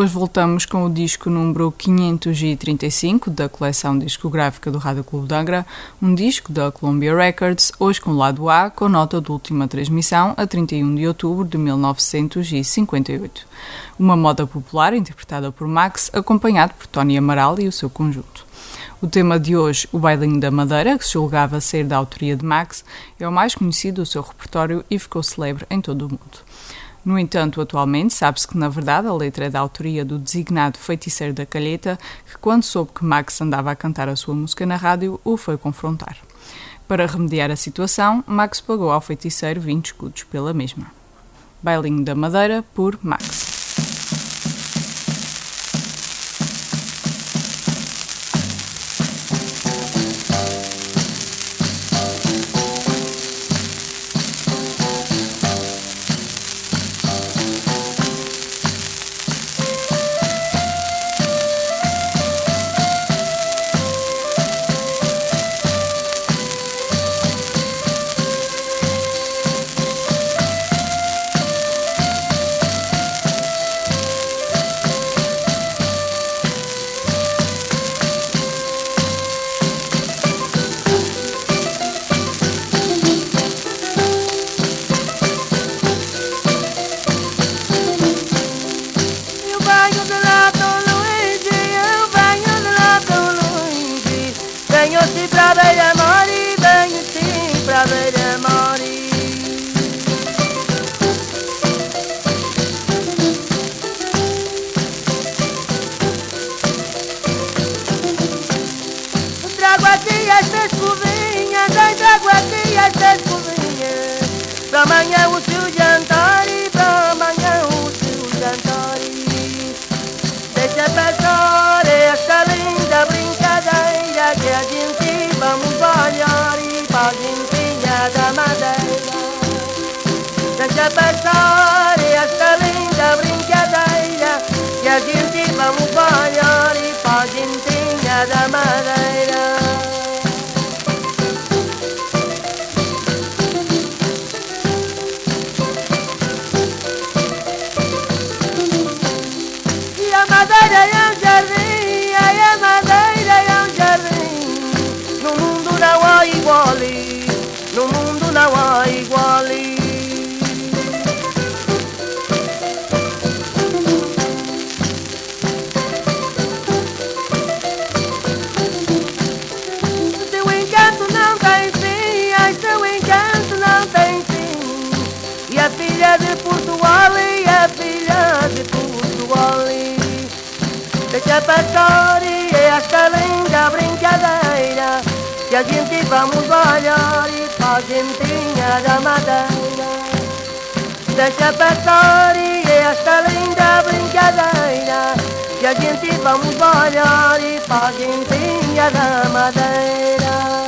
hoje voltamos com o disco número 535 da coleção discográfica do Rádio Clube de Angra, um disco da Columbia Records, hoje com o lado A, com nota de última transmissão a 31 de outubro de 1958. Uma moda popular interpretada por Max, acompanhado por Tony Amaral e o seu conjunto. O tema de hoje, o Bailinho da Madeira, que se julgava ser da autoria de Max, é o mais conhecido do seu repertório e ficou celebre em todo o mundo. No entanto, atualmente sabe-se que, na verdade, a letra é da autoria do designado feiticeiro da calheta, que, quando soube que Max andava a cantar a sua música na rádio, o foi confrontar. Para remediar a situação, Max pagou ao feiticeiro 20 escudos pela mesma. Bailinho da Madeira, por Max. Esta escovinha, tem trago aqui esta escovinha. Pra amanhã o seu jantar e pra amanhã o seu jantar. Deixa passar esta linda brincadeira que a gente vamos olhar e pra gentinha da madeira. Deixa passar esta linda brincadeira que a gente de Portugal, e a filha de Portugal. Deixa passar e esta linda brincadeira Que a gente vamos olhar e pra gentinha da madeira Deixa passar e esta linda brincadeira Que a gente vamos olhar e pra gentinha da madeira